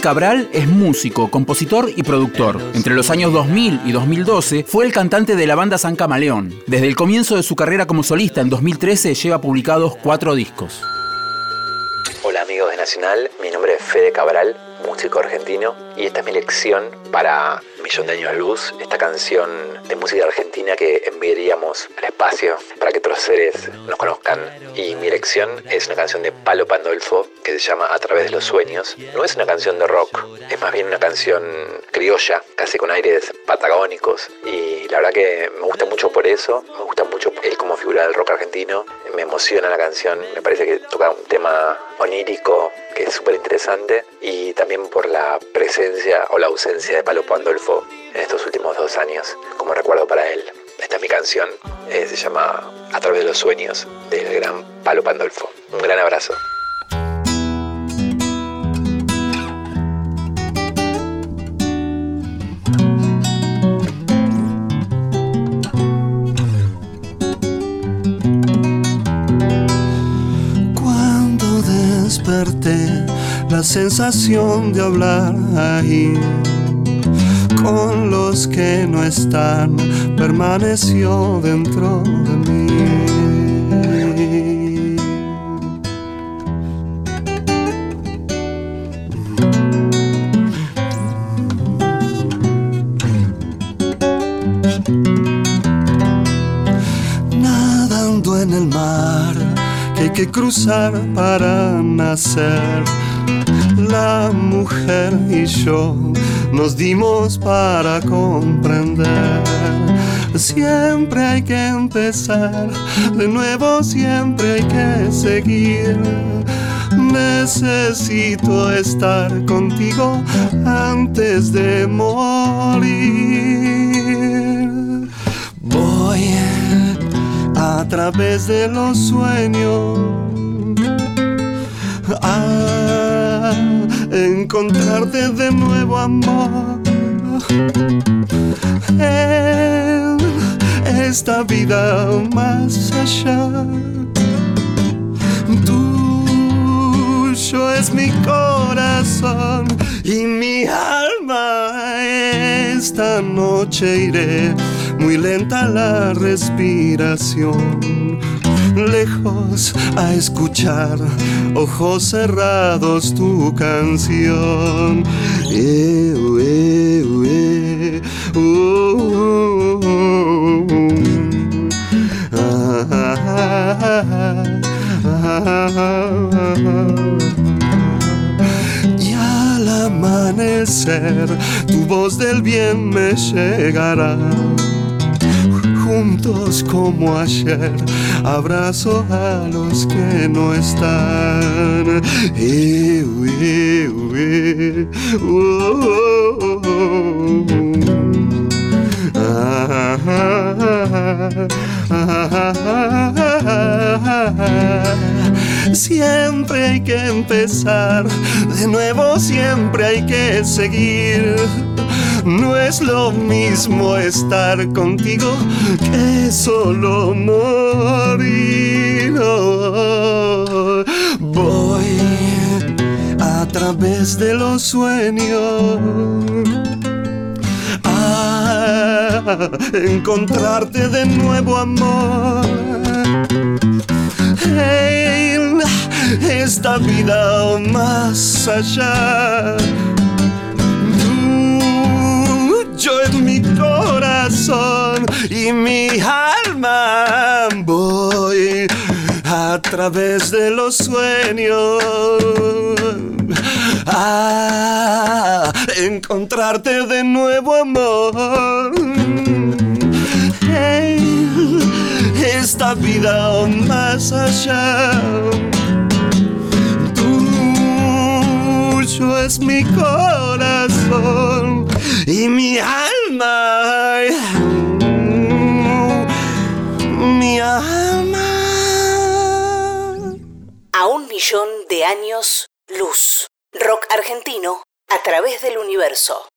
Cabral es músico, compositor y productor. Entre los años 2000 y 2012 fue el cantante de la banda San Camaleón. Desde el comienzo de su carrera como solista en 2013 lleva publicados cuatro discos. Amigos de Nacional, mi nombre es Fede Cabral, músico argentino, y esta es mi lección para Millón de Años Luz, esta canción de música argentina que enviaríamos al espacio para que otros seres nos conozcan. Y mi elección es una canción de Palo Pandolfo que se llama A través de los sueños. No es una canción de rock, es más bien una canción criolla, casi con aires patagónicos. Y la verdad que me gusta mucho por eso, él como figura del rock argentino. Me emociona la canción, me parece que toca un tema onírico que es súper interesante y también por la presencia o la ausencia de Palo Pandolfo en estos últimos dos años, como recuerdo para él. Esta es mi canción, eh, se llama A través de los sueños del gran Palo Pandolfo. Un gran abrazo. La sensación de hablar ahí con los que no están permaneció dentro de mí. Que cruzar para nacer la mujer y yo nos dimos para comprender. Siempre hay que empezar, de nuevo siempre hay que seguir. Necesito estar contigo antes de morir. Voy través de los sueños a encontrarte de nuevo, amor. En esta vida más allá, tuyo es mi corazón y mi alma. Esta noche iré muy lenta la respiración lejos a escuchar, ojos cerrados tu canción. Eh, eh, eh, uh, uh, uh, ah, ah, ah, amanecer, tu voz del bien me llegará juntos como ayer, abrazo a los que no están. Siempre hay que empezar, de nuevo siempre hay que seguir. No es lo mismo estar contigo que solo morir. Voy a través de los sueños a encontrarte de nuevo, amor. Esta vida o más allá tuyo es mi corazón y mi alma. Voy a través de los sueños a encontrarte de nuevo, amor. esta vida o más allá. Es mi corazón y mi alma. Mi alma. A un millón de años luz. Rock argentino a través del universo.